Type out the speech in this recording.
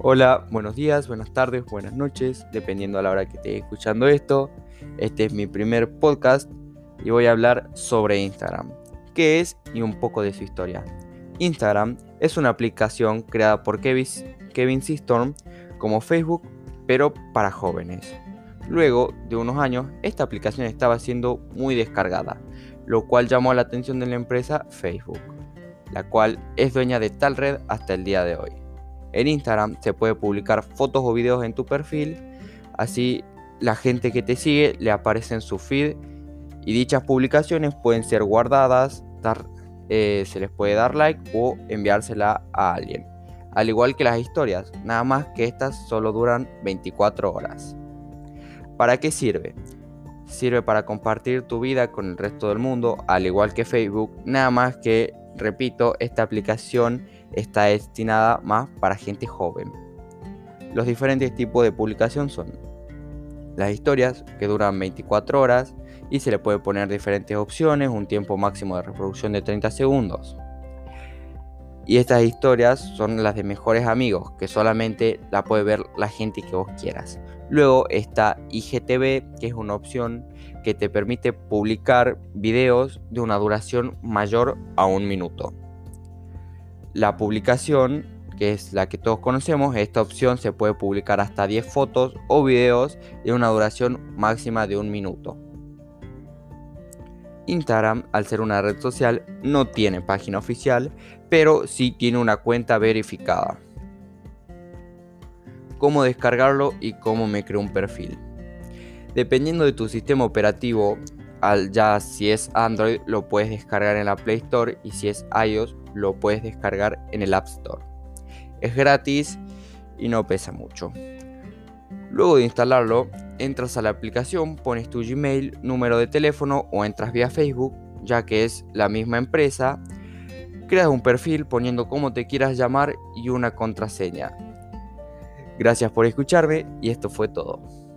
Hola, buenos días, buenas tardes, buenas noches, dependiendo a la hora que esté escuchando esto. Este es mi primer podcast y voy a hablar sobre Instagram, qué es y un poco de su historia. Instagram es una aplicación creada por Kevin, Kevin Systorm como Facebook, pero para jóvenes. Luego de unos años, esta aplicación estaba siendo muy descargada, lo cual llamó la atención de la empresa Facebook, la cual es dueña de tal red hasta el día de hoy. En Instagram se puede publicar fotos o videos en tu perfil, así la gente que te sigue le aparece en su feed y dichas publicaciones pueden ser guardadas, eh, se les puede dar like o enviársela a alguien. Al igual que las historias, nada más que estas solo duran 24 horas. ¿Para qué sirve? Sirve para compartir tu vida con el resto del mundo, al igual que Facebook, nada más que, repito, esta aplicación está destinada más para gente joven. Los diferentes tipos de publicación son las historias, que duran 24 horas y se le puede poner diferentes opciones, un tiempo máximo de reproducción de 30 segundos. Y estas historias son las de mejores amigos, que solamente la puede ver la gente que vos quieras. Luego está IGTV, que es una opción que te permite publicar videos de una duración mayor a un minuto. La publicación, que es la que todos conocemos, esta opción se puede publicar hasta 10 fotos o videos de una duración máxima de un minuto. Instagram, al ser una red social, no tiene página oficial, pero sí tiene una cuenta verificada. Cómo descargarlo y cómo me creo un perfil. Dependiendo de tu sistema operativo, ya si es Android lo puedes descargar en la Play Store y si es iOS lo puedes descargar en el App Store. Es gratis y no pesa mucho. Luego de instalarlo, entras a la aplicación, pones tu Gmail, número de teléfono o entras vía Facebook, ya que es la misma empresa. Creas un perfil poniendo cómo te quieras llamar y una contraseña. Gracias por escucharme y esto fue todo.